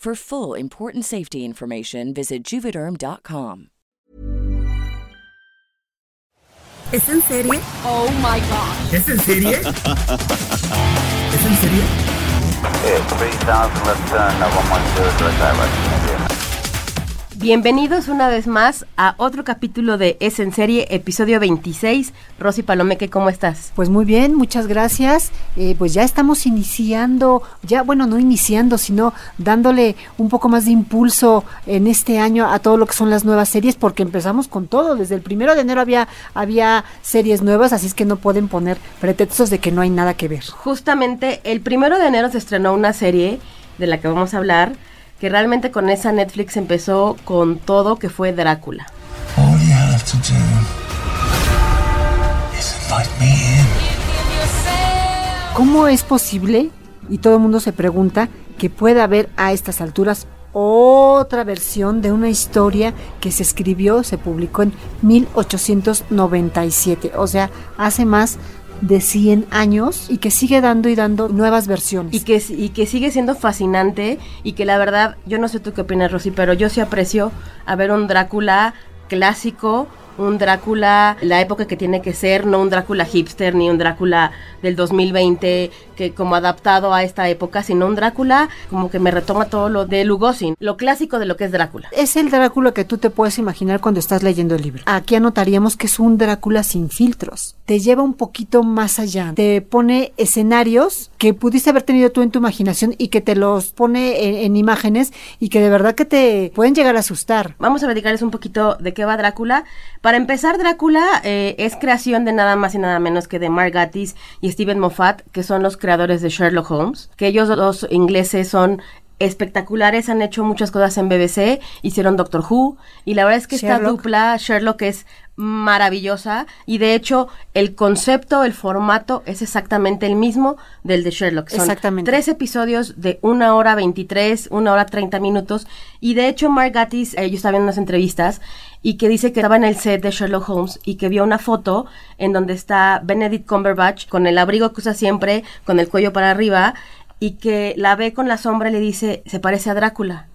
For full important safety information, visit juvederm.com. ¿Es en serie? Oh my god. ¿Es en serie? ¿Es en serie? Yeah, 3000 left turn, uh, 112, direct direction, India. Bienvenidos una vez más a otro capítulo de Es en Serie, episodio 26. Rosy Palomeque, ¿cómo estás? Pues muy bien, muchas gracias. Eh, pues ya estamos iniciando, ya bueno, no iniciando, sino dándole un poco más de impulso en este año a todo lo que son las nuevas series, porque empezamos con todo. Desde el primero de enero había, había series nuevas, así es que no pueden poner pretextos de que no hay nada que ver. Justamente el primero de enero se estrenó una serie de la que vamos a hablar, que realmente con esa Netflix empezó con todo, que fue Drácula. All you have to do is invite me in. ¿Cómo es posible? Y todo el mundo se pregunta que pueda haber a estas alturas otra versión de una historia que se escribió, se publicó en 1897, o sea, hace más de 100 años y que sigue dando y dando nuevas versiones. Y que, y que sigue siendo fascinante y que la verdad, yo no sé tú qué opinas, Rosy, pero yo sí aprecio a ver un Drácula clásico, un Drácula, la época que tiene que ser, no un Drácula hipster ni un Drácula del 2020 que como adaptado a esta época, sino un Drácula como que me retoma todo lo de Lugosin, lo clásico de lo que es Drácula. Es el Drácula que tú te puedes imaginar cuando estás leyendo el libro. Aquí anotaríamos que es un Drácula sin filtros. Te lleva un poquito más allá. Te pone escenarios que pudiste haber tenido tú en tu imaginación y que te los pone en, en imágenes y que de verdad que te pueden llegar a asustar. Vamos a platicarles un poquito de qué va Drácula. Para empezar, Drácula eh, es creación de nada más y nada menos que de Mark Gatiss y Steven Moffat, que son los creadores de Sherlock Holmes, que ellos los ingleses son espectaculares, han hecho muchas cosas en BBC, hicieron Doctor Who, y la verdad es que esta dupla Sherlock es maravillosa, y de hecho el concepto, el formato es exactamente el mismo del de Sherlock. Son Exactamente. tres episodios de una hora 23, una hora 30 minutos, y de hecho Mark Gatiss, eh, yo estaba viendo unas entrevistas, y que dice que estaba en el set de Sherlock Holmes y que vio una foto en donde está Benedict Cumberbatch con el abrigo que usa siempre, con el cuello para arriba, y que la ve con la sombra y le dice, se parece a Drácula.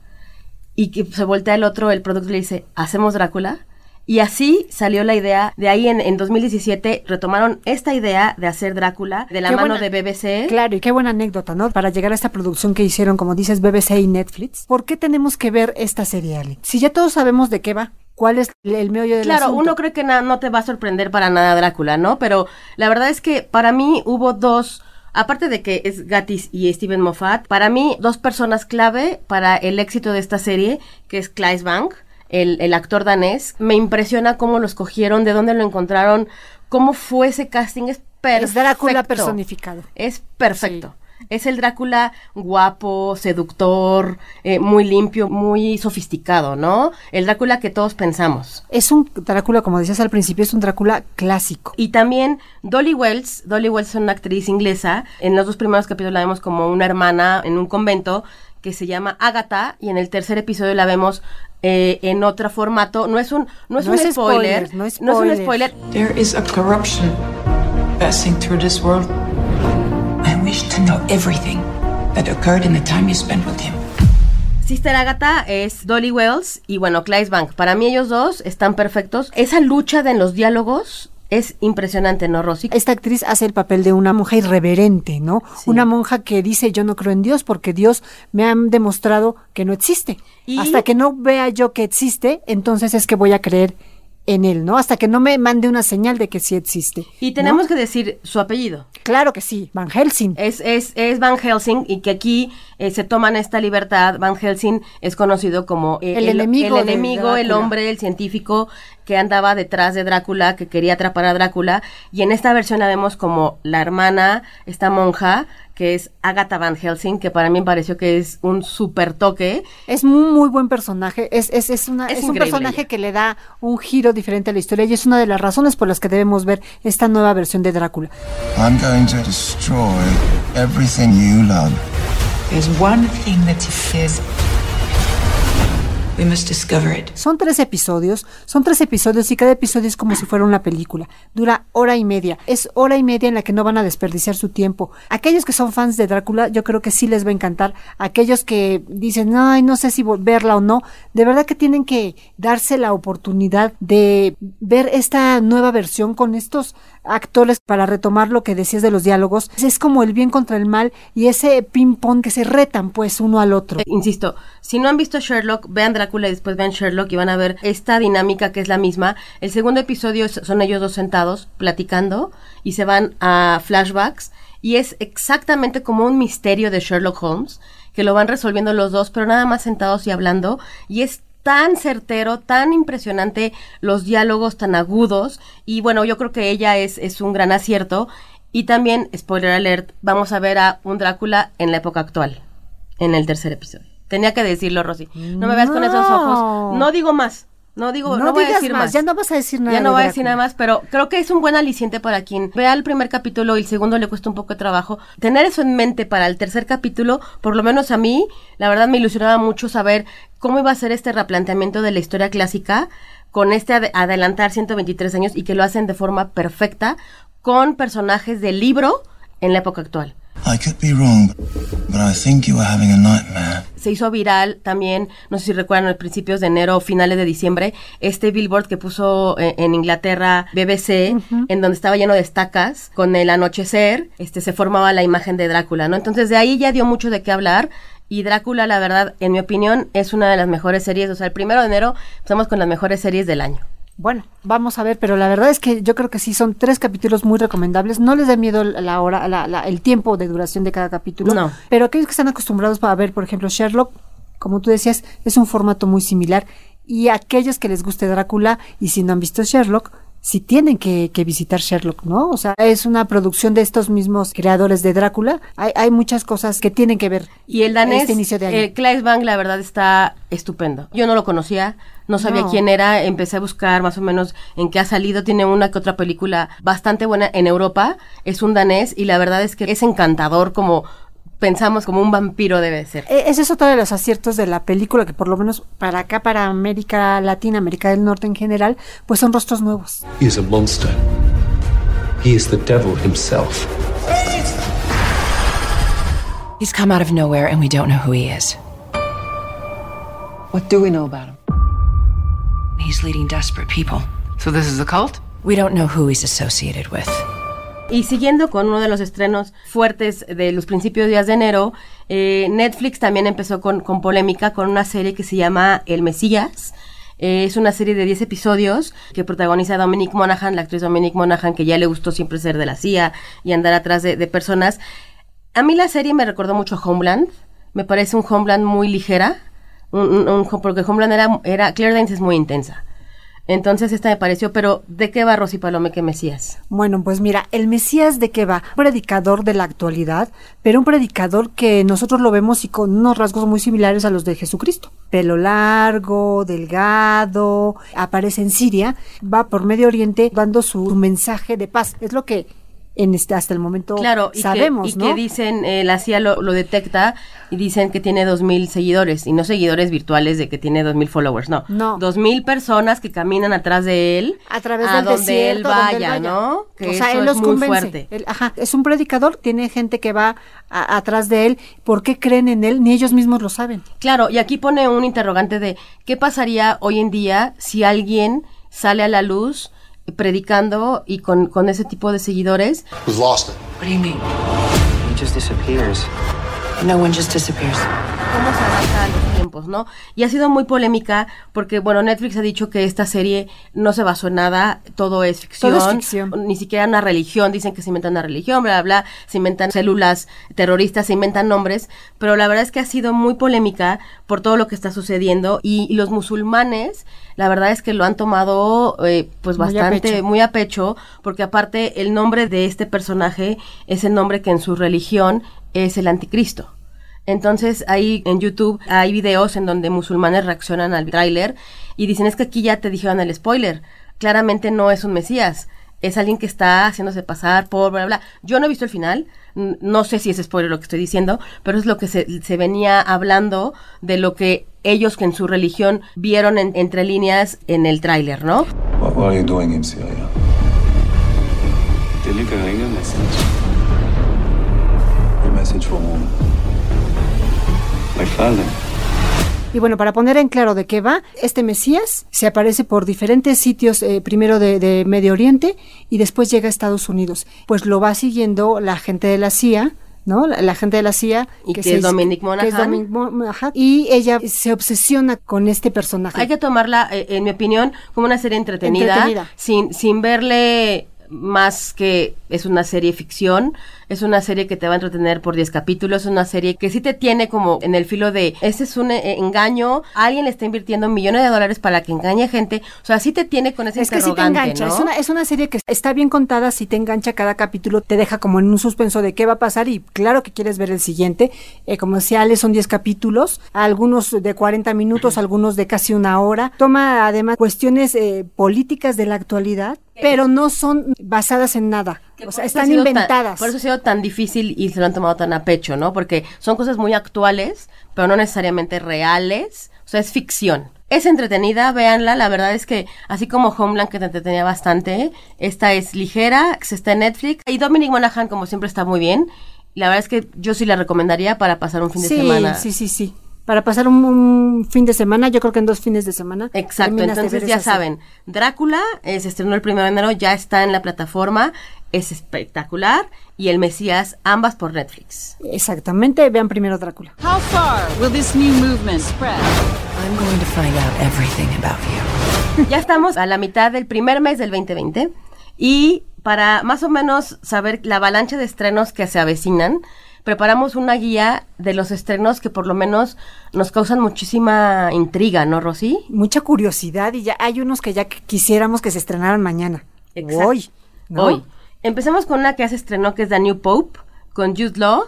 Y que se voltea el otro, el producto, le dice, ¿hacemos Drácula? Y así salió la idea, de ahí en, en 2017 retomaron esta idea de hacer Drácula de la Qué mano buena- de BBC. Claro, y qué buena anécdota, ¿no? Para llegar a esta producción que hicieron, como dices, BBC y Netflix. ¿Por qué tenemos que ver esta serie, Ale? Si ya todos sabemos de qué va, cuál es el meollo del Claro, asunto. uno cree que no te va a sorprender para nada Drácula, ¿no? Pero la verdad es que para mí hubo dos, aparte de que es Gatis y Steven Moffat, para mí dos personas clave para el éxito de esta serie, que es Claes Bank, el, el actor danés. Me impresiona cómo lo escogieron, de dónde lo encontraron, cómo fue ese casting, es perfecto. Es Drácula personificado. Es perfecto. Es el Drácula guapo, seductor, eh, muy limpio, muy sofisticado, ¿no? El Drácula que todos pensamos. Es un Drácula, como decías al principio, es un Drácula clásico. Y también Dolly Wells, Dolly Wells es una actriz inglesa, en los dos primeros capítulos la vemos como una hermana en un convento que se llama Agatha y en el tercer episodio la vemos eh, en otro formato. No es un, no es No un es spoiler, spoiler, no es no es un spoiler. There is a corruption passing through this world. I wish to know everything that occurred in the time you spent with him. Sister Agatha es Dolly Wells y bueno, Claes Bank. Para mí ellos dos están perfectos. Esa lucha de en los diálogos Es impresionante, ¿no, Rosy? Esta actriz hace el papel de una monja irreverente, ¿no? Sí. Una monja que dice yo no creo en Dios porque Dios me ha demostrado que no existe. Y- Hasta que no vea yo que existe, entonces es que voy a creer en él, ¿no? Hasta que no me mande una señal de que sí existe. Y ¿no? tenemos que decir su apellido. Claro que sí, Van Helsing. Es, es, es Van Helsing y que aquí eh, se toman esta libertad. Van Helsing es conocido como eh, El enemigo el, enemigo, el hombre, el científico que andaba detrás de Drácula, que quería atrapar a Drácula. Y en esta versión la vemos como la hermana, esta monja, que es Agatha Van Helsing, que para mí me pareció que es un super toque. Es un muy buen personaje, es, es, es, una, Es es un personaje ella. que le da un giro diferente a la historia y es una de las razones por las que debemos ver esta nueva versión de Drácula. I'm going to destroy everything you love. There's one thing that he fears. We must discover it. Son tres episodios, son tres episodios y cada episodio es como si fuera una película. Dura hora y media. Es hora y media en la que no van a desperdiciar su tiempo. Aquellos que son fans de Drácula, yo creo que sí les va a encantar. Aquellos que dicen, ay, no sé si verla o no, de verdad que tienen que darse la oportunidad de ver esta nueva versión con estos actores para retomar lo que decías de los diálogos. Es como el bien contra el mal y ese ping-pong que se retan pues uno al otro. Eh, insisto, si no han visto Sherlock, vean Drácula y después vean Sherlock y van a ver esta dinámica que es la misma. El segundo episodio son ellos dos sentados platicando y se van a flashbacks y es exactamente como un misterio de Sherlock Holmes que lo van resolviendo los dos, pero nada más sentados y hablando y es tan certero, tan impresionante los diálogos tan agudos y bueno, yo creo que ella es, es un gran acierto y también, spoiler alert, vamos a ver a un Drácula en la época actual en el tercer episodio. Tenía que decirlo, Rosy. No me veas con esos ojos. No digo más. No digo, no, No voy a decir más, más. ya no vas a decir nada Ya no voy a decir nada más, pero creo que es un buen aliciente para quien vea el primer capítulo y el segundo le cuesta un poco de trabajo. Tener eso en mente para el tercer capítulo, por lo menos a mí, la verdad me ilusionaba mucho saber cómo iba a ser este replanteamiento de la historia clásica con este ade- adelantar 123 años y que lo hacen de forma perfecta con personajes del libro en la época actual. I could be wrong, but I think you were having a nightmare. se hizo viral también, no sé si recuerdan, a principios de enero o finales de diciembre, este billboard que puso eh, en Inglaterra BBC, en donde estaba lleno de estacas, con el anochecer, este se formaba la imagen de Drácula, ¿no? Entonces de ahí ya dio mucho de qué hablar. Y Drácula, la verdad, en mi opinión, es una de las mejores series. O sea, el primero de enero empezamos con las mejores series del año. Bueno, vamos a ver, pero la verdad es que yo creo que sí son tres capítulos muy recomendables. No les dé miedo la hora, la- la- el tiempo de duración de cada capítulo. No. Pero aquellos que están acostumbrados a ver, por ejemplo, Sherlock, como tú decías, es un formato muy similar. Y aquellos que les guste Drácula y si no han visto Sherlock, si tienen que, que visitar Sherlock, ¿no? O sea, es una producción de estos mismos creadores de Drácula. Hay, hay muchas cosas que tienen que ver. Y el danés, Este inicio de año. eh, Claes Bang, la verdad está estupendo. Yo no lo conocía, no sabía No. quién era, empecé a buscar más o menos en qué ha salido. Tiene una que otra película bastante buena en Europa. Es un danés y la verdad es que es encantador como pensamos como un vampiro debe ser. E- Ese es otro de los aciertos de la película, que por lo menos para acá, para América Latina, América del Norte en general, pues son rostros nuevos. He is a monster. He is the devil himself. He's come out of nowhere and we don't know who he is. What do we know about him? He's leading desperate people. So this is a cult? We don't know who he's associated with. Y siguiendo con uno de los estrenos fuertes de los principios días de enero, eh, Netflix también empezó con, polémica con una serie que se llama El Mesías. Eh, es una serie de 10 episodios que protagoniza Dominic Monaghan, la actriz Dominic Monaghan, que ya le gustó siempre ser de la CIA y andar atrás de, de personas. A mí la serie me recordó mucho a Homeland. Me parece un Homeland muy ligera. Un- porque Homeland era, era. Claire Danes es muy intensa. Entonces esta me pareció, pero ¿de qué va Rosy Palome que Mesías? Bueno, pues mira, el Mesías de qué va? Un predicador de la actualidad, pero un predicador que nosotros lo vemos y con unos rasgos muy similares a los de Jesucristo. Pelo largo, delgado, aparece en Siria, va por Medio Oriente dando su mensaje de paz. Es lo que en este, hasta el momento Claro, y, sabemos, que, y ¿no? que dicen, eh, la CIA lo, lo detecta y dicen que tiene dos mil seguidores, y no seguidores virtuales de que tiene dos mil followers, no. No. Dos mil personas que caminan atrás de él, a través a del donde desierto, él donde vaya, ¿no? Que o sea, eso él es los muy convence. fuerte. Él- ajá, es un predicador, tiene gente que va a- atrás de él. ¿Por qué creen en él? Ni ellos mismos lo saben. Claro, y aquí pone un interrogante de qué pasaría hoy en día si alguien sale a la luz predicando y con, con ese tipo de seguidores. We've lost it. What do you mean? He just disappears. No one just disappears. cómo se los tiempos, ¿no? Y ha sido muy polémica porque, bueno, Netflix ha dicho que esta serie no se basó en nada, todo es ficción. Todo es ficción. Ni siquiera una religión, dicen que se inventan una religión, bla, bla, bla, se inventan células terroristas, se inventan nombres, pero la verdad es que ha sido muy polémica por todo lo que está sucediendo y, y los musulmanes, la verdad es que lo han tomado eh, pues Muy a bastante, muy a pecho, porque aparte el nombre de este personaje es el nombre que en su religión es el anticristo. Entonces ahí en YouTube hay videos en donde musulmanes reaccionan al tráiler y dicen es que aquí ya te dijeron el spoiler. Claramente no es un mesías, es alguien que está haciéndose pasar por bla bla. bla. Yo no he visto el final, no sé si es spoiler lo que estoy diciendo, pero es lo que se, se venía hablando de lo que ellos que en su religión vieron en- entre líneas en el tráiler, ¿no? What, what are you doing in Syria? Delivering a message. A message from whom? My father. Y bueno, para poner en claro de qué va, este Mesías se aparece por diferentes sitios, eh, primero de, de Medio Oriente y después llega a Estados Unidos. Pues lo va siguiendo la gente de la CIA, ¿no? La, la gente de la CIA. Y que es Dominic que es Monaghan. Dominic Monaghan, y ella se obsesiona con este personaje. Hay que tomarla, eh, en mi opinión, como una serie entretenida, Entretenida. Sin, sin verle más que es una serie ficción, es una serie que te va a entretener por 10 capítulos, es una serie que sí te tiene como en el filo de, este es un eh, engaño, alguien le está invirtiendo millones de dólares para que engañe gente, o sea, sí te tiene con ese Es que sí te engancha, ¿no? es, una, es una serie que está bien contada, si te engancha cada capítulo, te deja como en un suspenso de qué va a pasar y claro que quieres ver el siguiente. Eh, como decía Ale, son 10 capítulos, algunos de 40 minutos, algunos de casi una hora. Toma además cuestiones eh, políticas de la actualidad, pero no son basadas en nada. Que O sea, están tan- inventadas. por eso ha sido tan difícil y se lo han tomado tan a pecho, ¿no? Porque son cosas muy actuales, pero no necesariamente reales. O sea, es ficción. Es entretenida, véanla. La verdad es que, así como Homeland, que te entretenía bastante, esta es ligera, se está en Netflix. Y Dominic Monaghan, como siempre, está muy bien. La verdad es que yo sí la recomendaría para pasar un fin de semana. sí, sí, sí. Para pasar un, un fin de semana, yo creo que en dos fines de semana. Exacto, entonces ya saben, Drácula eh, se estrenó el primero de enero, ya está en la plataforma, es espectacular, y El Mesías, ambas por Netflix. Exactamente, vean primero Drácula. How far will this new movement spread? I'm going to find out everything about you. Ya estamos a la mitad del primer mes del 2020 y para más o menos saber la avalancha de estrenos que se avecinan, preparamos una guía de los estrenos que por lo menos nos causan muchísima intriga, ¿no, Rosy? mucha curiosidad y ya hay unos que ya quisiéramos que se estrenaran mañana. Exacto. Hoy. ¿no? Hoy. Empecemos con una que ya se estrenó que es The New Pope con Jude Law.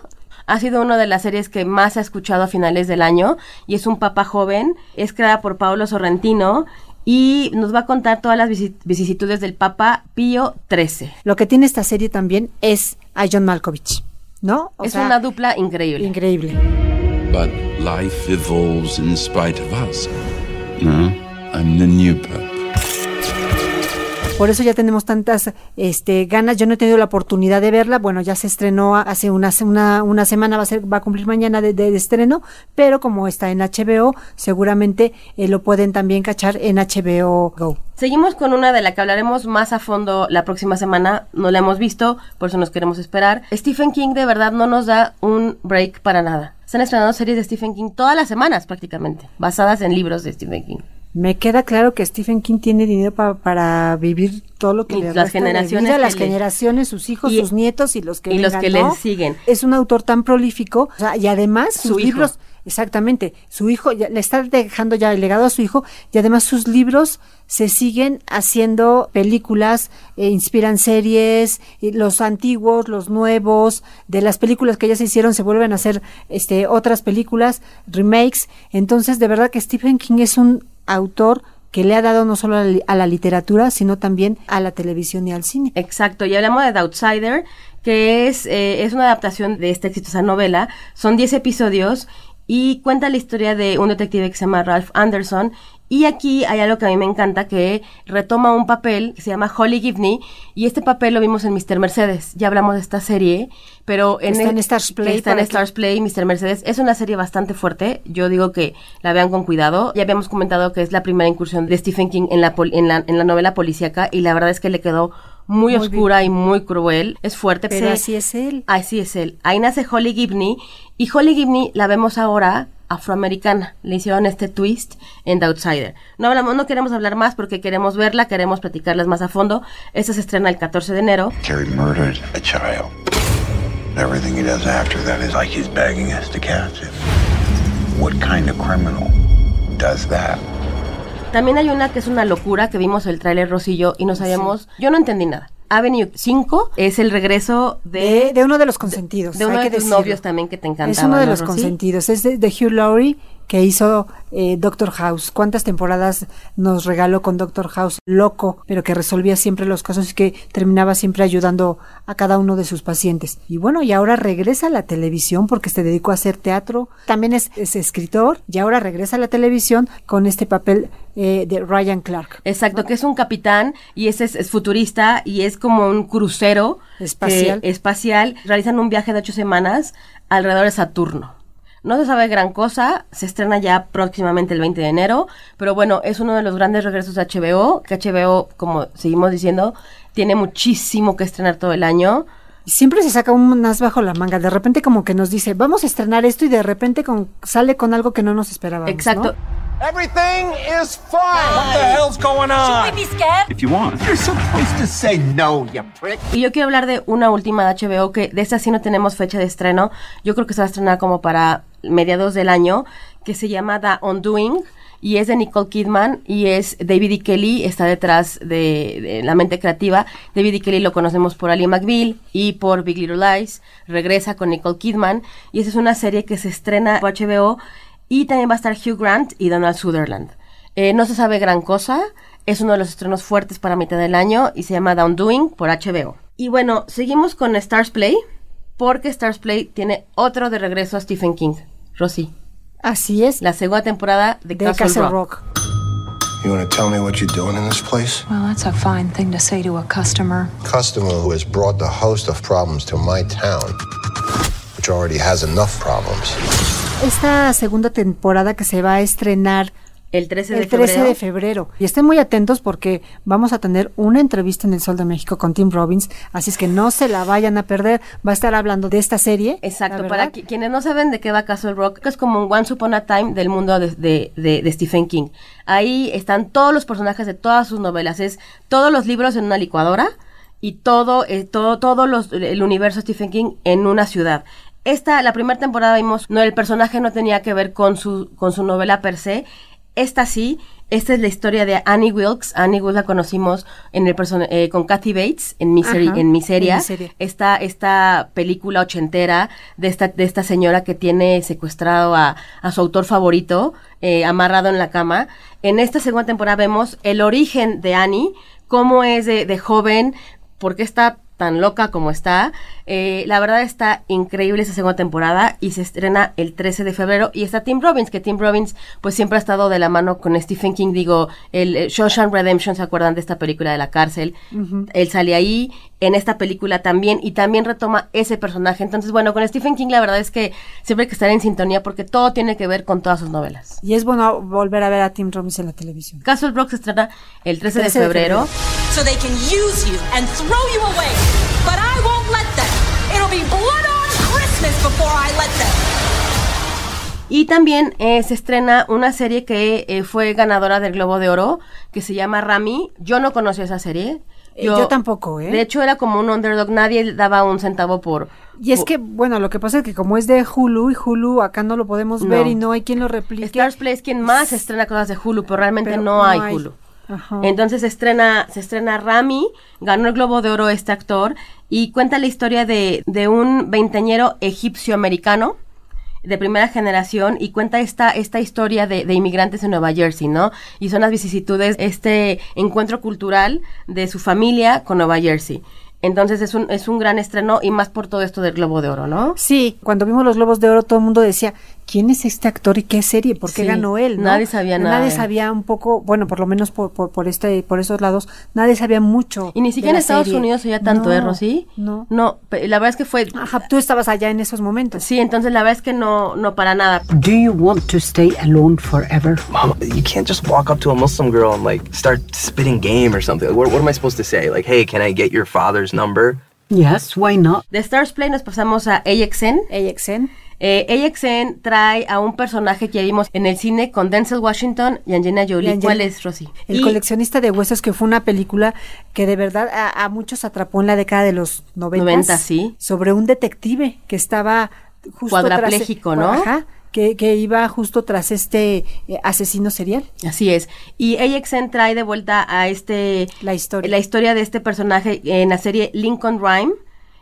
Ha sido una de las series que más ha escuchado a finales del año y es un papa joven. Es creada por Paolo Sorrentino y nos va a contar todas las vici- vicisitudes del Papa Pío XIII. Lo que tiene esta serie también es a John Malkovich, ¿no? O es sea, una dupla increíble. increíble. But life evolves in spite of us. No, I'm the new pope. Por eso ya tenemos tantas este, ganas. Yo no he tenido la oportunidad de verla. Bueno, ya se estrenó hace una, se- semana, va a, ser, va a cumplir mañana de, estreno, pero como está en HBO, seguramente eh, lo pueden también cachar en HBO Go. Seguimos con una de la que hablaremos más a fondo la próxima semana. No la hemos visto, por eso nos queremos esperar. Stephen King de verdad no nos da un break para nada. Están estrenando series de Stephen King todas las semanas prácticamente, basadas en libros de Stephen King. Me queda claro que Stephen King tiene dinero pa- para vivir todo lo que Y le las de generaciones vida, que las le- generaciones, sus hijos, Y- sus nietos y los que y los vengan, que le siguen. Es un autor tan prolífico o sea, y además Su sus hijo. libros, exactamente, su hijo ya, le está dejando ya el legado a su hijo y además sus libros se siguen haciendo películas, eh, inspiran series, y los antiguos, los nuevos, de las películas que ya se hicieron se vuelven a hacer este otras películas, remakes, entonces de verdad que Stephen King es un autor que le ha dado no solo a la, literatura, sino también a la televisión y al cine. Exacto, y hablamos de The Outsider, que es, eh, es una adaptación de esta exitosa novela. Son 10 episodios y cuenta la historia de un detective que se llama Ralph Anderson Y aquí hay algo que a mí me encanta, que retoma un papel que se llama Holly Gibney, y este papel lo vimos en Mr. Mercedes. Ya hablamos de esta serie, pero en, Está el- en Stars Play Está en Stars Play, Mr. Mercedes. Es una serie bastante fuerte. Yo digo que la vean con cuidado. Ya habíamos comentado que es la primera incursión de Stephen King en la, pol- en la, en la novela policíaca, y la verdad es que le quedó muy, Muy oscura y muy cruel. Es fuerte. Pero Se- así es él. Así es él. Ahí nace Holly Gibney y Holly Gibney la vemos ahora afroamericana. Le hicieron este twist en The Outsider. No hablamos, no queremos hablar más porque queremos verla, queremos platicarlas más a fondo. Esta se estrena el 14 de enero. Kerry murdered a child. Everything he does after that is like he's begging us to catch him. What kind of criminal does that? También hay una que es una locura que vimos el tráiler Rosillo y no sabíamos, yo no entendí nada. Avenue 5 es el regreso de, De, de uno de los consentidos. de uno hay de que tus decirlo. novios también que te encantaba. Es uno de ¿no, los Rosy? consentidos. Es de, de Hugh Laurie que hizo eh, Doctor House. ¿Cuántas temporadas nos regaló con Doctor House? Loco, pero que resolvía siempre los casos y que terminaba siempre ayudando a cada uno de sus pacientes. Y bueno, y ahora regresa a la televisión porque se dedicó a hacer teatro. También es, es escritor y ahora regresa a la televisión con este papel eh, de Ryan Clark. Exacto, que es un capitán y ese es, es futurista y es como un crucero Espacial. que- espacial. Realizan un viaje de ocho semanas alrededor de Saturno. No se sabe gran cosa, se estrena ya próximamente el 20 de enero, pero bueno, es uno de los grandes regresos de HBO, que HBO, como seguimos diciendo, tiene muchísimo que estrenar todo el año. Siempre se saca un as bajo la manga. De repente como que nos dice, vamos a estrenar esto y de repente con, sale con algo que no nos esperábamos. Exacto. ¿no? Everything is fine. What the hell's going on? be scared? If you want. You're supposed to say no, you prick. Y yo quiero hablar de una última de HBO que de esta sí no tenemos fecha de estreno. Yo creo que se va a estrenar como para mediados del año, que se llama The Undoing y es de Nicole Kidman y es David E. Kelly, está detrás de, de La mente creativa. David E. Kelly lo conocemos por Ali McBeal y por Big Little Lies. Regresa con Nicole Kidman y esa es una serie que se estrena por HBO y también va a estar Hugh Grant y Donald Sutherland. Eh, no se sabe gran cosa, es uno de los estrenos fuertes para mitad del año y se llama The Undoing por HBO. Y bueno, seguimos con Stars Play, porque Stars Play tiene otro de regreso a Stephen King. Rosy, Así es. la segunda temporada de, de Castle, Castle Rock. Rock. You want to tell me what you're doing in this place? Well, that's a fine thing to say to a customer. customer who has brought the host of problems to my town, which already has enough problems. Esta segunda temporada que se va a estrenar El 13 de el 13 febrero. de febrero. Y estén muy atentos porque vamos a tener una entrevista en el Sol de México con Tim Robbins, así es que no se la vayan a perder. Va a estar hablando de esta serie. Exacto, para qui- quienes no saben de qué va Castle Rock, es como un Once Upon a Time del mundo de, de- de- de Stephen King. Ahí están todos los personajes de todas sus novelas, es todos los libros en una licuadora y todo, eh, todo, todo los, el universo Stephen King en una ciudad. Esta, la primera temporada vimos, no, el personaje no tenía que ver con su, con su novela per se. Esta sí, esta es la historia de Annie Wilkes. Annie Wilkes la conocimos en el eh, con Kathy Bates en Misery, Ajá, en Miseria. en Miseria. Esta, esta película ochentera de esta, de esta señora que tiene secuestrado a, a su autor favorito, eh, amarrado en la cama. En esta segunda temporada vemos el origen de Annie, cómo es de, de joven, por qué está tan loca como está. Eh, la verdad está increíble esa segunda temporada y se estrena el 13 de febrero. Y está Tim Robbins, que Tim Robbins pues siempre ha estado de la mano con Stephen King. Digo, el, el Shawshank Redemption, ¿se acuerdan de esta película de la cárcel? Él sale ahí, en esta película también, y también retoma ese personaje. Entonces, bueno, con Stephen King la verdad es que siempre hay que estar en sintonía porque todo tiene que ver con todas sus novelas. Y es bueno volver a ver a Tim Robbins en la televisión. Castle Rock se estrena el 13, 13 de de febrero. So they can use you and throw you away. But I won't let them. It'll be blood on Christmas before I let them. Y también eh, se estrena una serie que eh, fue ganadora del Globo de Oro, que se llama Rami. Yo no conocía esa serie. Eh, yo tampoco, ¿eh? De hecho, era como un underdog. Nadie daba un centavo por... Y es por- que, bueno, lo que pasa es que como es de Hulu y Hulu acá no lo podemos No. ver y no hay quien lo replique. Stars Play es quien más estrena cosas de Hulu, pero realmente Pero no, no hay, hay. Hulu. Ajá. Entonces se estrena, se estrena Rami, ganó el Globo de Oro este actor y cuenta la historia de, de un veinteñero egipcio-americano de primera generación y cuenta esta, esta historia de, de inmigrantes en Nueva Jersey, ¿no? Y son las vicisitudes, este encuentro cultural de su familia con Nueva Jersey. Entonces es un, es un gran estreno y más por todo esto del Globo de Oro, ¿no? Sí, cuando vimos los Globos de Oro todo el mundo decía, quién es este actor y qué serie, por qué Sí, ganó él, ¿no? nadie sabía nada Nadie sabía un poco, bueno, por lo menos por, por, por este, por esos lados, nadie sabía mucho. Y ni siquiera en Estados serie. Unidos oía tanto, No, ¿eh, Rosy? No. No, la verdad es que fue... Ajá, tú estabas allá en esos momentos. Sí, entonces la verdad es que no, no para nada. Do you want to stay alone forever? Mom, you can't just walk up to a Muslim girl and like start spitting game or something. What, what am I supposed to say? Like, hey, can I get your father's number? Yes, why not? De Stars Play nos pasamos a AXN. AXN. Eh, AXN trae a un personaje que vimos en el cine con Denzel Washington y Angelina Jolie. Angel- ¿Cuál es, Rosy? El Y- coleccionista de huesos, que fue una película que de verdad a, a muchos atrapó en la década de los 90. 90, sí. Sobre un detective que estaba justo Cuadrapléjico, tras, ¿no? Ajá, que, que iba justo tras este eh, asesino serial. Así es. Y AXN trae de vuelta a este... La historia. La historia de este personaje en la serie Lincoln Rhyme.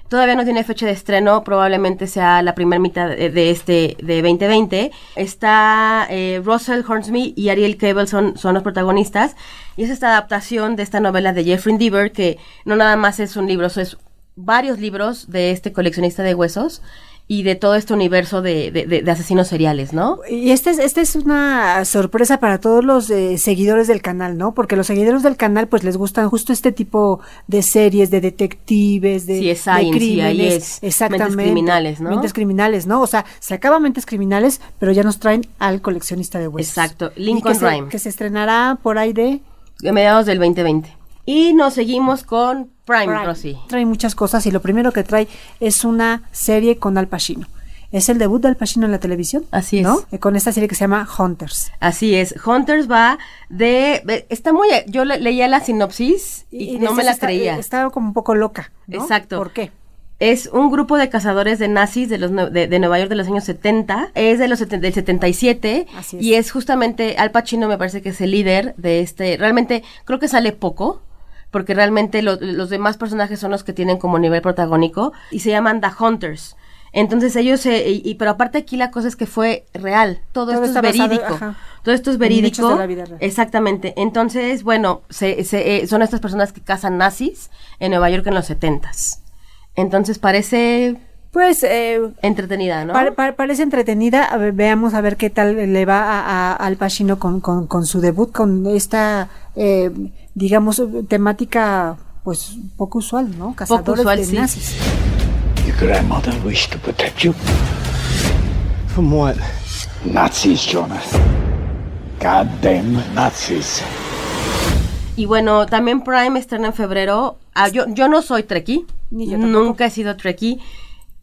Todavía no tiene fecha de estreno, probablemente sea la primera mitad de, este de 2020. Está eh, Russell Hornsby y Ariel Cable son, son los protagonistas. Y es esta adaptación de esta novela de Jeffrey Deaver, que no nada más es un libro, es varios libros de este coleccionista de huesos y de todo este universo de, de- de- de asesinos seriales, ¿no? Y esta es, esta es una sorpresa para todos los eh, seguidores del canal, ¿no? Porque los seguidores del canal pues les gustan justo este tipo de series, de detectives, de, CSI, de crímenes. NCIS, exactamente. mentes criminales, ¿no? Mentes criminales, ¿no? O sea, se acaba Mentes Criminales, pero ya nos traen al coleccionista de huesos. Exacto, Y Lincoln que se, Rhyme. que se estrenará por ahí de... De mediados del 2020. Y nos seguimos con Prime, Prime. Rosy. Trae muchas cosas y lo primero que trae es una serie con Al Pacino. Es el debut de Al Pacino en la televisión. Así es. ¿no? Eh, Con esta serie que se llama Hunters. Así es, Hunters va de... Está muy... Yo le- leía la sinopsis y, no me la creía. Estaba como un poco loca. ¿no? Exacto. ¿Por qué? Es un grupo de cazadores de nazis de, los, de, de Nueva York de los años 70. Es de los del 77. Así es. Y es justamente Al Pacino, me parece que es el líder de este. Realmente, creo que sale poco. Porque realmente lo- los demás personajes son los que tienen como nivel protagónico. Y se llaman The Hunters. Entonces ellos, se- y, y- pero aparte aquí la cosa es que fue real. Todo, Todo esto es verídico. Todo esto es verídico. de la vida real. Exactamente. Entonces, bueno, se, se, eh, son estas personas que cazan nazis en Nueva York en los setentas. Entonces parece Pues eh, entretenida, ¿no? pare- pare- parece entretenida. A ver, veamos a ver qué tal le va a, a- Al Pacino con, con, con su debut, con esta, eh, digamos, temática pues poco usual, ¿no? Cazadores usual, de sí. nazis. Your grandmother wished to protect you. From what? Nazis, Jonah. Goddamn Nazis. Y bueno, también Prime estrena en febrero. Ah, yo, yo no soy Trekkie. Ni yo tampoco. Nunca he sido Trekkie.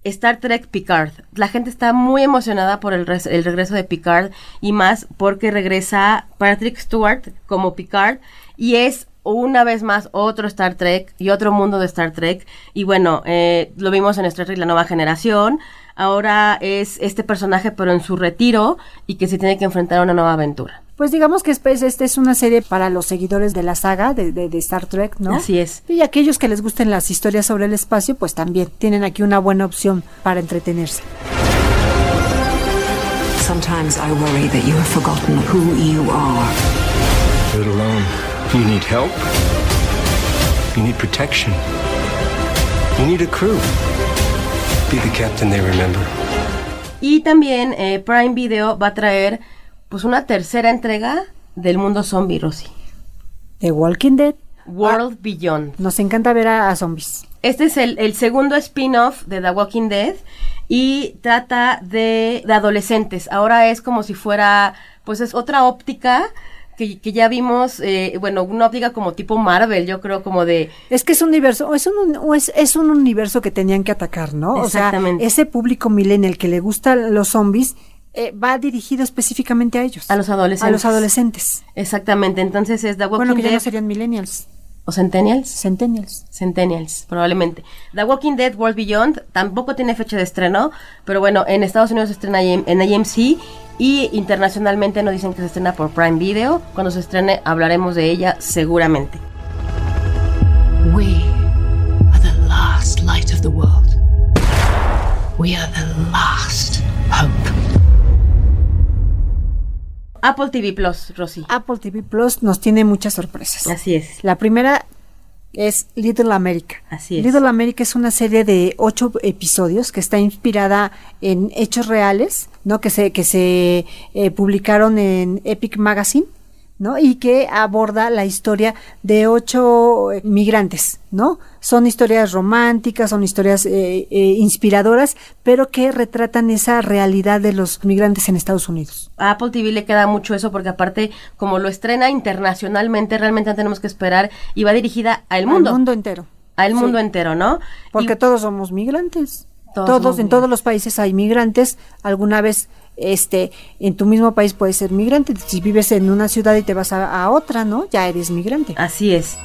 Star Trek Picard. La gente está muy emocionada por el, res- el regreso de Picard y más porque regresa Patrick Stewart como Picard y es una vez más otro Star Trek y otro mundo de Star Trek. Y bueno, eh, lo vimos en Star Trek La Nueva Generación. Ahora es este personaje pero en su retiro y que se tiene que enfrentar a una nueva aventura. Pues digamos que Space esta es una serie para los seguidores de la saga de, de- de Star Trek, ¿no? Así es. Y aquellos que les gusten las historias sobre el espacio, pues también tienen aquí una buena opción para entretenerse. Sometimes I worry that you have forgotten who you are. You need help. You need protection. You need a crew. Be the captain they remember. Y también eh, Prime Video va a traer pues una tercera entrega del mundo zombie, Rosy. The Walking Dead. World Beyond. Nos encanta ver a, a zombies. Este es el, el segundo spin-off de The Walking Dead y trata de, de adolescentes. Ahora es como si fuera, pues es otra óptica que, que ya vimos, eh, bueno, una óptica como tipo Marvel, yo creo como de... Es que es un universo, es un, o es, es un universo que tenían que atacar, ¿no? O sea, Exactamente. ese público millennial que le gustan los zombies eh, va dirigido específicamente a ellos. A los adolescentes. A los adolescentes. Exactamente, entonces es The Walking Bueno, que ya Dead... no serían millennials. ¿O Centennials? Centennials. Centennials, probablemente. The Walking Dead World Beyond tampoco tiene fecha de estreno, pero bueno, en Estados Unidos se estrena en AMC y internacionalmente nos dicen que se estrena por Prime Video. Cuando se estrene hablaremos de ella seguramente. We are the last light of the world. We are the last hope. Apple TV Plus, Rosy. Apple TV Plus nos tiene muchas sorpresas. Así es. La primera, es Little America. Así es. Little America es una serie de ocho episodios que está inspirada en hechos reales, ¿no? Que se, que se eh, publicaron en Epic Magazine, ¿no? Y que aborda la historia de ocho eh, migrantes, ¿no? Son historias románticas, son historias eh, eh, inspiradoras, pero que retratan esa realidad de los migrantes en Estados Unidos. A Apple TV le queda mucho eso porque aparte, como lo estrena internacionalmente, realmente no tenemos que esperar y va dirigida al mundo. Al mundo entero. Al mundo entero, ¿no? Porque todos somos migrantes. Todos en todos los países hay migrantes. Alguna vez, este, en tu mismo país puedes ser migrante. Si vives en una ciudad y te vas a, a otra, ¿no? Ya eres migrante. Así es.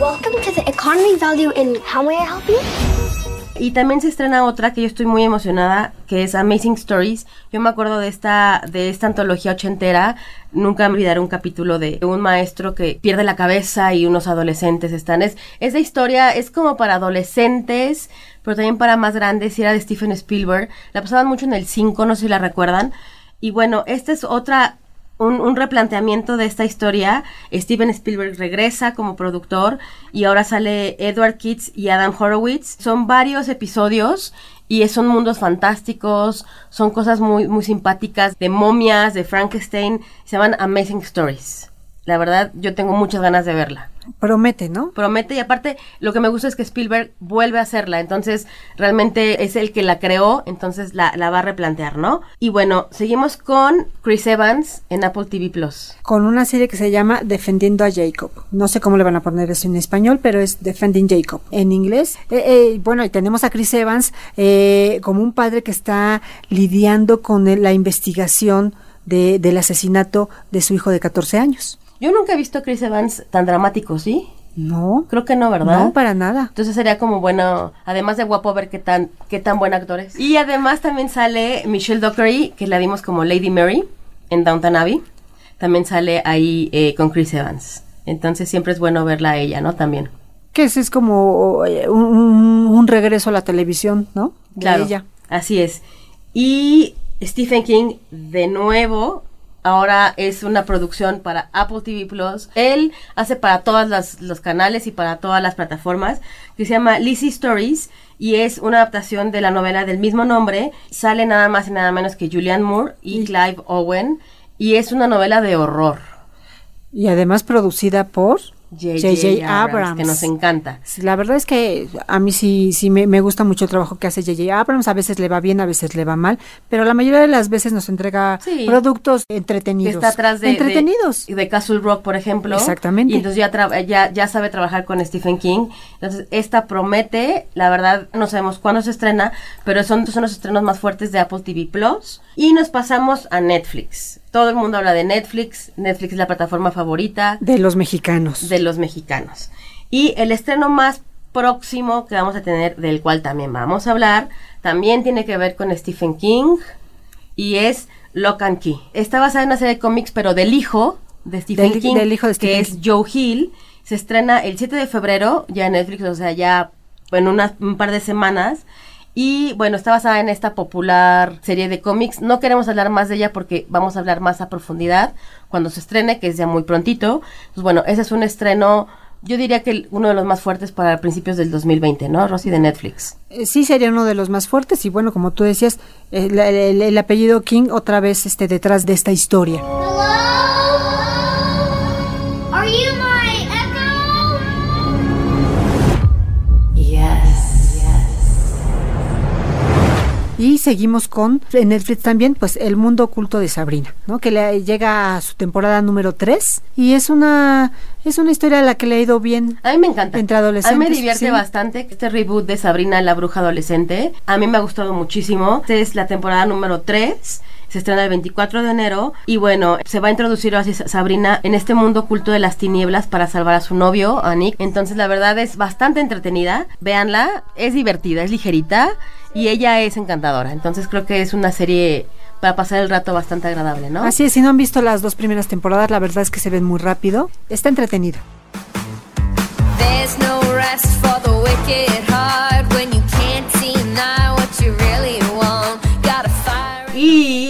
Welcome to the economy value in How May I Help You? Y también se estrena otra que yo estoy muy emocionada, que es Amazing Stories. Yo me acuerdo de esta, de esta antología ochentera. Nunca me olvidaré un capítulo de un maestro que pierde la cabeza y unos adolescentes están. Es, esa historia es como para adolescentes, pero también para más grandes. Era de Stephen Spielberg. La pasaban mucho en el 5, no sé si la recuerdan. Y bueno, esta es otra un, replanteamiento de esta historia. Steven Spielberg regresa como productor y ahora sale Edward Kitts y Adam Horowitz. Son varios episodios y son mundos fantásticos, son cosas muy, muy simpáticas de momias, de Frankenstein. Se llaman Amazing Stories. La verdad, yo tengo muchas ganas de verla. Promete, ¿no? Promete y aparte lo que me gusta es que Spielberg vuelve a hacerla, entonces realmente es el que la creó, entonces la, la va a replantear, ¿no? Y bueno, seguimos con Chris Evans en Apple TV Plus. Con una serie que se llama Defendiendo a Jacob. No sé cómo le van a poner eso en español, pero es Defending Jacob en inglés. Eh, eh, bueno, y tenemos a Chris Evans eh, como un padre que está lidiando con la investigación de- del asesinato de su hijo de 14 años. Yo nunca he visto a Chris Evans tan dramático, ¿sí? No. Creo que no, ¿verdad? No, para nada. Entonces sería como bueno, además de guapo, ver qué tan, qué tan buen actor es. Y además también sale Michelle Dockery, que la vimos como Lady Mary en Downton Abbey. También sale ahí eh, con Chris Evans. Entonces siempre es bueno verla a ella, ¿no? También. Que ese es como eh, un, un- un regreso a la televisión, ¿no? De Claro, ella. así es. Y Stephen King, de nuevo, ahora es una producción para Apple TV Plus. Él hace para todos los canales y para todas las plataformas, que se llama Lizzie Stories, y es una adaptación de la novela del mismo nombre. Sale nada más y nada menos que Julianne Moore y Clive Owen, y es una novela de horror. Y además producida por J.J. Abrams, que nos encanta. La verdad es que a mí sí, sí me, me gusta mucho el trabajo que hace J.J. Abrams. A veces le va bien, a veces le va mal, pero la mayoría de las veces nos entrega Sí. productos que entretenidos. está atrás de, entretenidos. de, de Castle Rock, por ejemplo. Exactamente. Y entonces ya, tra- ya, ya sabe trabajar con Stephen King. Entonces, esta promete, la verdad, no sabemos cuándo se estrena, pero son, son los estrenos más fuertes de Apple TV Plus. Y nos pasamos a Netflix. Todo el mundo habla de Netflix. Netflix es la plataforma favorita de los mexicanos. de los mexicanos. Y el estreno más próximo que vamos a tener, del cual también vamos a hablar, también tiene que ver con Stephen King y es Lock and Key. Está basada en una serie de cómics, pero del hijo de Stephen Del- King, del hijo de que Stephen es Joe Hill. Se estrena el 7 de febrero ya en Netflix, o sea, ya en unas- un par de semanas. Y bueno, está basada en esta popular serie de cómics. No queremos hablar más de ella porque vamos a hablar más a profundidad cuando se estrene, que es ya muy prontito. Pues bueno, ese es un estreno, yo diría que uno de los más fuertes para principios del 2020, ¿no, Rosy, de Netflix? Eh, Sí sería uno de los más fuertes y bueno, como tú decías, el, el- el apellido King otra vez este detrás de esta historia. Seguimos con en Netflix también, pues El mundo oculto de Sabrina, ¿no? Que le llega a su temporada número 3 y es una es una historia a la que le ha ido bien. A mí me encanta. Entre A adolescentes. mí me divierte sí. bastante este reboot de Sabrina la bruja adolescente. A mí me ha gustado muchísimo. Esta es la temporada número 3. Se estrena el 24 de enero y bueno, se va a introducir así Sabrina en este mundo oculto de las tinieblas para salvar a su novio, a Nick. Entonces la verdad es bastante entretenida. Véanla, es divertida, es ligerita y ella es encantadora. Entonces creo que es una serie para pasar el rato bastante agradable, ¿no? Así es, si no han visto las dos primeras temporadas, la verdad es que se ven muy rápido. Está entretenido. There's no rest for the wicked heart when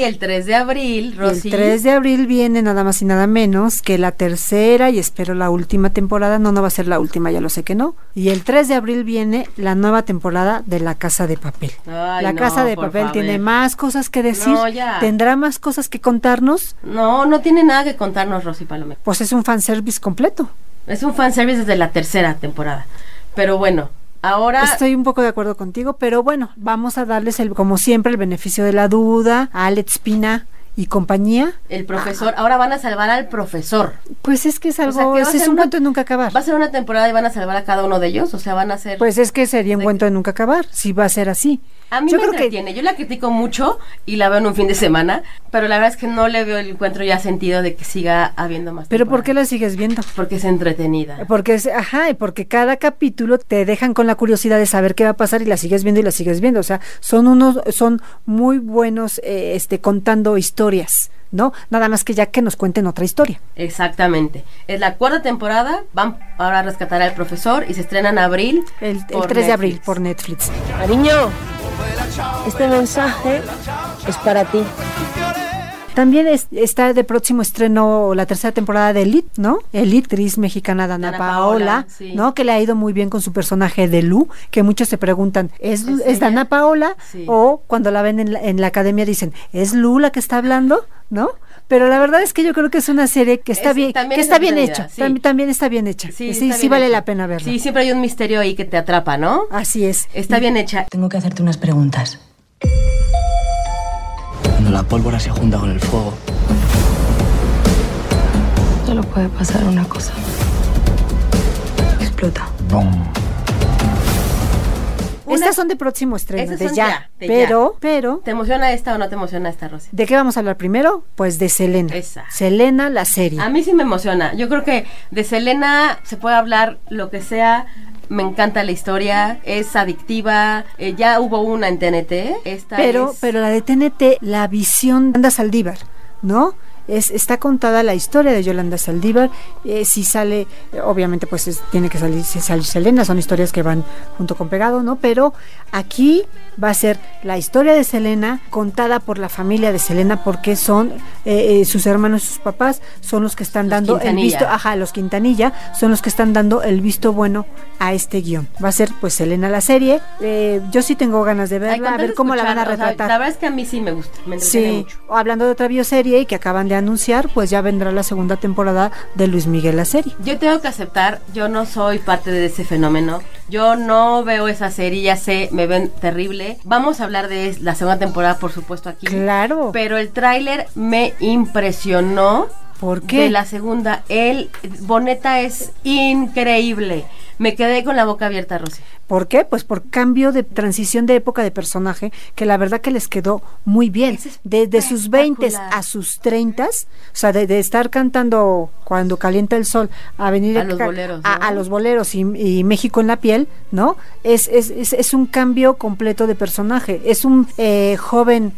Y el 3 de abril, Rosy. El 3 de abril viene nada más y nada menos que la tercera y espero la última temporada. No, no va a ser la última, ya lo sé que no. Y el 3 de abril viene la nueva temporada de La Casa de Papel. Ay, la no, Casa de Papel favor. tiene más cosas que decir. No, ya. Tendrá más cosas que contarnos. No, no tiene nada que contarnos, Rosy Palomé. Pues es un fanservice completo. Es un fanservice desde la tercera temporada. Pero bueno, ahora... Estoy un poco de acuerdo contigo, pero bueno, vamos a darles el, como siempre el beneficio de la duda. A Alex Pina y compañía. El profesor, ahora van a salvar al profesor. Pues es que es O sea, algo, que es un una- cuento de nunca acabar. Va a ser una temporada y van a salvar a cada uno de ellos, o sea, van a ser... Pues es que sería un cuento de nunca acabar, si va a ser así. a mí yo me creo que entretiene, yo la critico mucho y la veo en un fin de semana, pero la verdad es que no le veo el encuentro ya sentido de que siga habiendo más. Pero ¿por qué la sigues viendo? Porque es entretenida. Porque es, ajá, y porque cada capítulo te dejan con la curiosidad de saber qué va a pasar y la sigues viendo y la sigues viendo. O sea, son unos, son muy buenos, eh, este, contando historias, ¿no? Nada más que ya que nos cuenten otra historia. Exactamente. Es la cuarta temporada, van ahora a rescatar al profesor y se estrena en abril. El, el por 3 de abril por Netflix. Cariño, este mensaje es para ti. También es- está de próximo estreno la tercera temporada de Elite, ¿no? Elite, actriz mexicana Dana, Dana Paola, Paola, sí. ¿no? Que le ha ido muy bien con su personaje de Lu, que muchos se preguntan, ¿es, ¿es, Dana Paola? Sí. O cuando la ven en la, en la academia dicen, ¿es Lu la que está hablando? ¿No? Pero la verdad es que yo creo que es una serie que está Es- bien, que es está bien hecha, sí. también, también está bien hecha. Sí, sí, bien vale hecha. la pena verla. Sí, siempre hay un misterio ahí que te atrapa, ¿no? Así es. Está bien hecha. Tengo que hacerte unas preguntas. La pólvora se junta con el fuego, Solo puede pasar una cosa. Explota. Estas son de próximo estreno, de ya, ya, de pero, ya. pero, ¿Te emociona esta o no te emociona esta, Rosy? ¿de qué vamos a hablar primero? Pues de Selena. Esa. Selena, la serie. A mí sí me emociona. Yo creo que de Selena se puede hablar lo que sea. Me encanta la historia, es adictiva. eh, ya hubo una en TNT. Esta pero, es- pero la de TNT, la visión de Yolanda Saldívar, ¿no? Es, está contada la historia de Yolanda Saldívar. eh, si sale, obviamente, pues es- tiene que salir, Selena, son historias que van junto con pegado, ¿no? Pero aquí va a ser la historia de Selena contada por la familia de Selena, porque son eh, eh, sus hermanos y sus papás, son los que están dando el visto, ajá, los Quintanilla, son los que están dando el visto bueno a este guion. Va a ser, pues, Selena la serie. yo sí tengo ganas de verla, a ver cómo la van a escuchar, o sea, retratar. la verdad es que a mí sí me gusta, me Sí, mucho. o hablando de otra bioserie y que acaban de anunciar, pues ya vendrá la segunda temporada de Luis Miguel la serie. Yo tengo que aceptar, yo no soy parte de ese fenómeno. Yo no veo esa serie, ya sé, me ven terrible. Vamos a hablar de la segunda temporada, por supuesto, aquí. Claro. Pero el tráiler me impresionó. ¿Por qué? De la segunda. El Boneta es increíble. Me quedé con la boca abierta, Rosy. ¿Por qué? Pues por cambio de transición de época de personaje, que la verdad que les quedó muy bien. Desde sus 20 a sus 30, o sea, de, de estar cantando cuando calienta el sol a venir A los boleros, a, ¿no? a los boleros y, y México en la piel, ¿no? Es, es, es, es un cambio completo de personaje. Es un eh, joven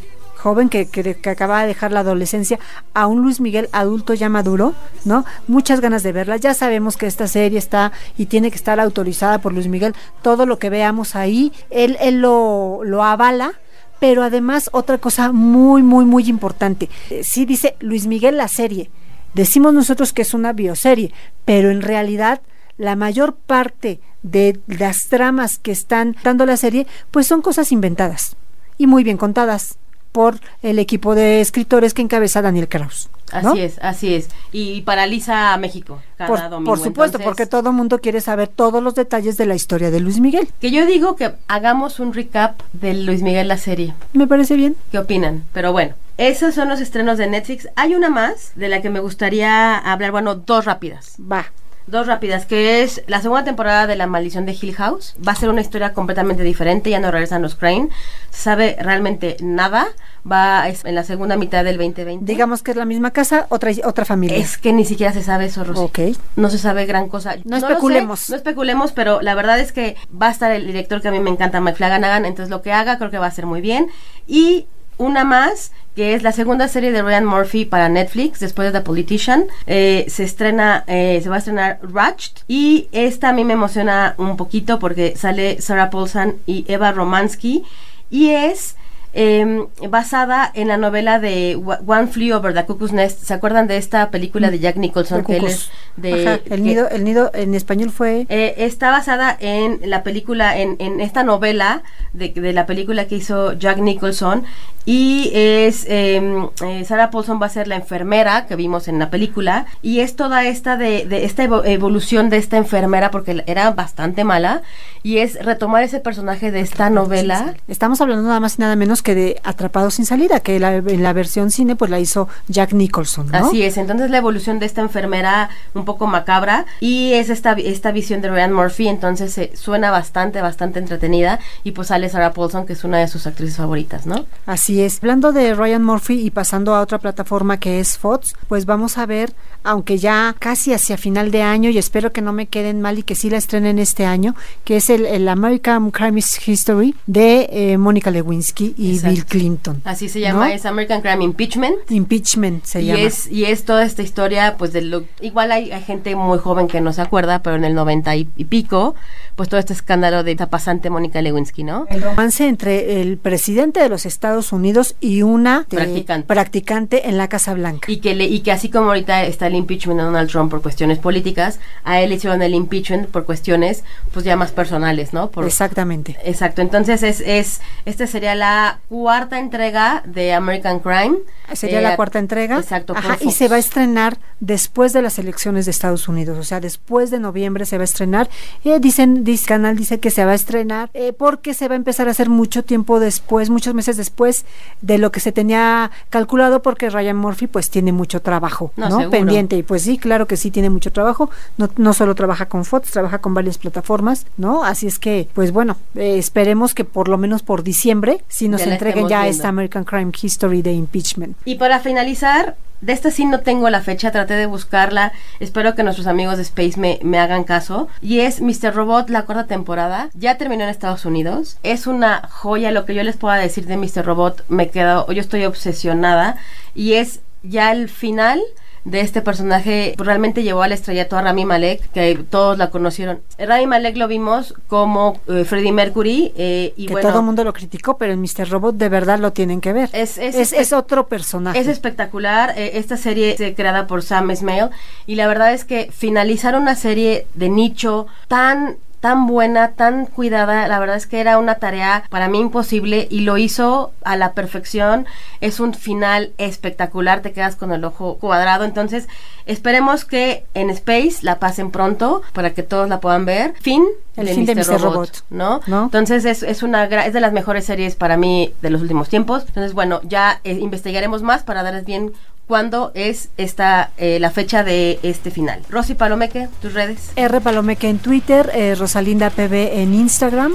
joven que, que, acaba de dejar la adolescencia a un Luis Miguel adulto ya maduro, ¿no? Muchas ganas de verla. Ya sabemos que esta serie está y tiene que estar autorizada por Luis Miguel. Todo lo que veamos ahí, él, él lo, lo avala. Pero además otra cosa muy, muy, muy importante. Eh, sí dice Luis Miguel la serie. Decimos nosotros que es una bioserie, pero en realidad la mayor parte de las tramas que están dando la serie, pues son cosas inventadas y muy bien contadas por el equipo de escritores que encabeza Daniel Kraus. ¿no? Así es, así es. Y paraliza a México cada Por, domingo. por supuesto, Entonces, porque todo el mundo quiere saber todos los detalles de la historia de Luis Miguel. Que yo digo que hagamos un recap de Luis Miguel la serie. Me parece bien. ¿Qué opinan? Pero bueno, esos son los estrenos de Netflix. Hay una más de la que me gustaría hablar, bueno, dos rápidas. Va. Dos rápidas, que es la segunda temporada de La Maldición de Hill House. Va a ser una historia completamente diferente, ya no regresan los Crane. Se sabe realmente nada. Va en la segunda mitad del 2020. Digamos que es la misma casa, otra, otra familia. Es que ni siquiera se sabe eso, Rosy. Ok. No se sabe gran cosa. No lo especulemos. sé, no especulemos, pero la verdad es que va a estar el director que a mí me encanta, Mike Flanagan, entonces lo que haga creo que va a ser muy bien. Y una más, que es la segunda serie de Ryan Murphy para Netflix, después de The Politician. Eh, se estrena, eh, se va a estrenar Ratched. Y esta a mí me emociona un poquito porque sale Sarah Paulson y Eva Romansky. Y es eh, basada en la novela de One Flew Over the Cuckoo's Nest. ¿Se acuerdan de esta película de Jack Nicholson? Que es de, Ajá, el que- nido, el nido en español fue eh, está basada en la película, en, en esta novela de, de la película que hizo Jack Nicholson. Y es eh, eh, Sarah Paulson va a ser la enfermera que vimos en la película. Y es toda esta de, de esta evo- evolución de esta enfermera porque era bastante mala. Y es retomar ese personaje de esta novela. Estamos hablando nada más y nada menos que de Atrapado sin salida, que la- en la versión cine pues la hizo Jack Nicholson, ¿no? Así es, entonces la evolución de esta enfermera un poco macabra y es esta, esta visión de Ryan Murphy, entonces eh, suena bastante, bastante entretenida y pues sale Sarah Paulson que es una de sus actrices favoritas, ¿no? Así es. Hablando de Ryan Murphy y pasando a otra plataforma que es Fox, pues vamos a ver, aunque ya casi hacia final de año, y espero que no me queden mal y que sí la estrenen este año, que es el, el American Crime History de eh, Mónica Lewinsky y Bill Clinton. Así se llama, ¿no? es American Crime Impeachment. Impeachment se y llama. es y es toda esta historia pues de lo igual hay, hay gente muy joven que no se acuerda pero en el 90 y, y pico pues todo este escándalo de esta pasante Mónica Lewinsky no El romance entre el presidente de los Estados Unidos y una de- Practicante. practicante en la Casa Blanca. y que le, y que así como ahorita está el impeachment de Donald Trump por cuestiones políticas a él le hicieron el impeachment por cuestiones pues ya más personales no por, Exactamente. exacto entonces es es esta sería la cuarta entrega de American Crime Sería Eh, la cuarta entrega. exacto Ajá, y se va a estrenar después de las elecciones de Estados Unidos, o sea, después de noviembre se va a estrenar. Eh, dicen, dice, canal dice que se va a estrenar eh, porque se va a empezar a hacer mucho tiempo después, muchos meses después de lo que se tenía calculado, porque Ryan Murphy pues tiene mucho trabajo, No, ¿no? Pendiente y pues sí, claro que sí tiene mucho trabajo. No, no solo trabaja con Fox, trabaja con varias plataformas, ¿no? Así es que, pues bueno, eh, esperemos que por lo menos por diciembre si nos Entreguen estemos ya viendo. esta American Crime History de impeachment. Y para finalizar, de esta sí no tengo la fecha, traté de buscarla. Espero que nuestros amigos de Space me, me hagan caso. Y es Mr. Robot, la cuarta temporada. Ya terminó en Estados Unidos. Es una joya. Lo que yo les pueda decir de Mr. Robot, me quedo, yo estoy obsesionada. Y es ya el final de este personaje realmente llevó al estrellato a Rami Malek, que todos la conocieron. Rami Malek lo vimos como eh, Freddie Mercury eh, y que bueno, todo el mundo lo criticó, pero en Mr. Robot de verdad lo tienen que ver. Es, es, es, es otro personaje. Es espectacular. eh, esta serie es creada por Sam Esmail y la verdad es que finalizar una serie de nicho tan tan buena, tan cuidada, la verdad es que era una tarea para mí imposible y lo hizo a la perfección. Es un final espectacular, te quedas con el ojo cuadrado, entonces esperemos que en Space la pasen pronto para que todos la puedan ver. Fin El fin de Mr. Robot. ¿no? ¿No? Entonces es, es una es de las mejores series para mí de los últimos tiempos. Entonces, bueno, ya eh, investigaremos más para darles bien cuándo es esta eh, la fecha de este final. Rosy Palomeque, tus redes. R Palomeque en Twitter, eh, Rosalinda PB en Instagram.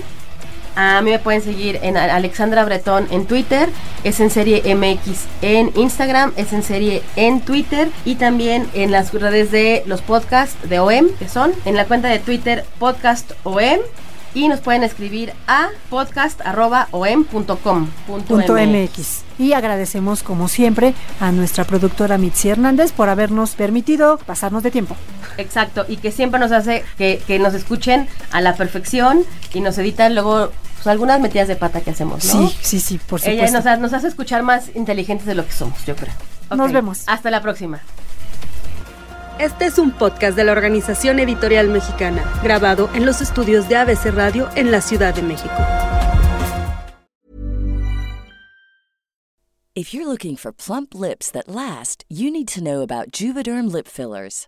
A mí me pueden seguir en Alexandra Bretón en Twitter, es en serie MX en Instagram, es en serie en Twitter y también en las redes de los podcasts de OEM, que son en la cuenta de Twitter podcast OEM y nos pueden escribir a podcast.om.com. Punto MX. Y agradecemos como siempre a nuestra productora Mitzi Hernández por habernos permitido pasarnos de tiempo. Exacto, y que siempre nos hace que, que nos escuchen a la perfección y nos editan luego pues, algunas metidas de pata que hacemos, ¿no? Sí, sí, sí, por Ella supuesto. nos, ha- nos hace escuchar más inteligentes de lo que somos, yo creo. Nos vemos. Hasta la próxima. Este es un podcast de la Organización Editorial Mexicana, grabado en los estudios de ABC Radio en la Ciudad de México. If you're looking for plump lips that last, you need to know about Juvederm lip fillers.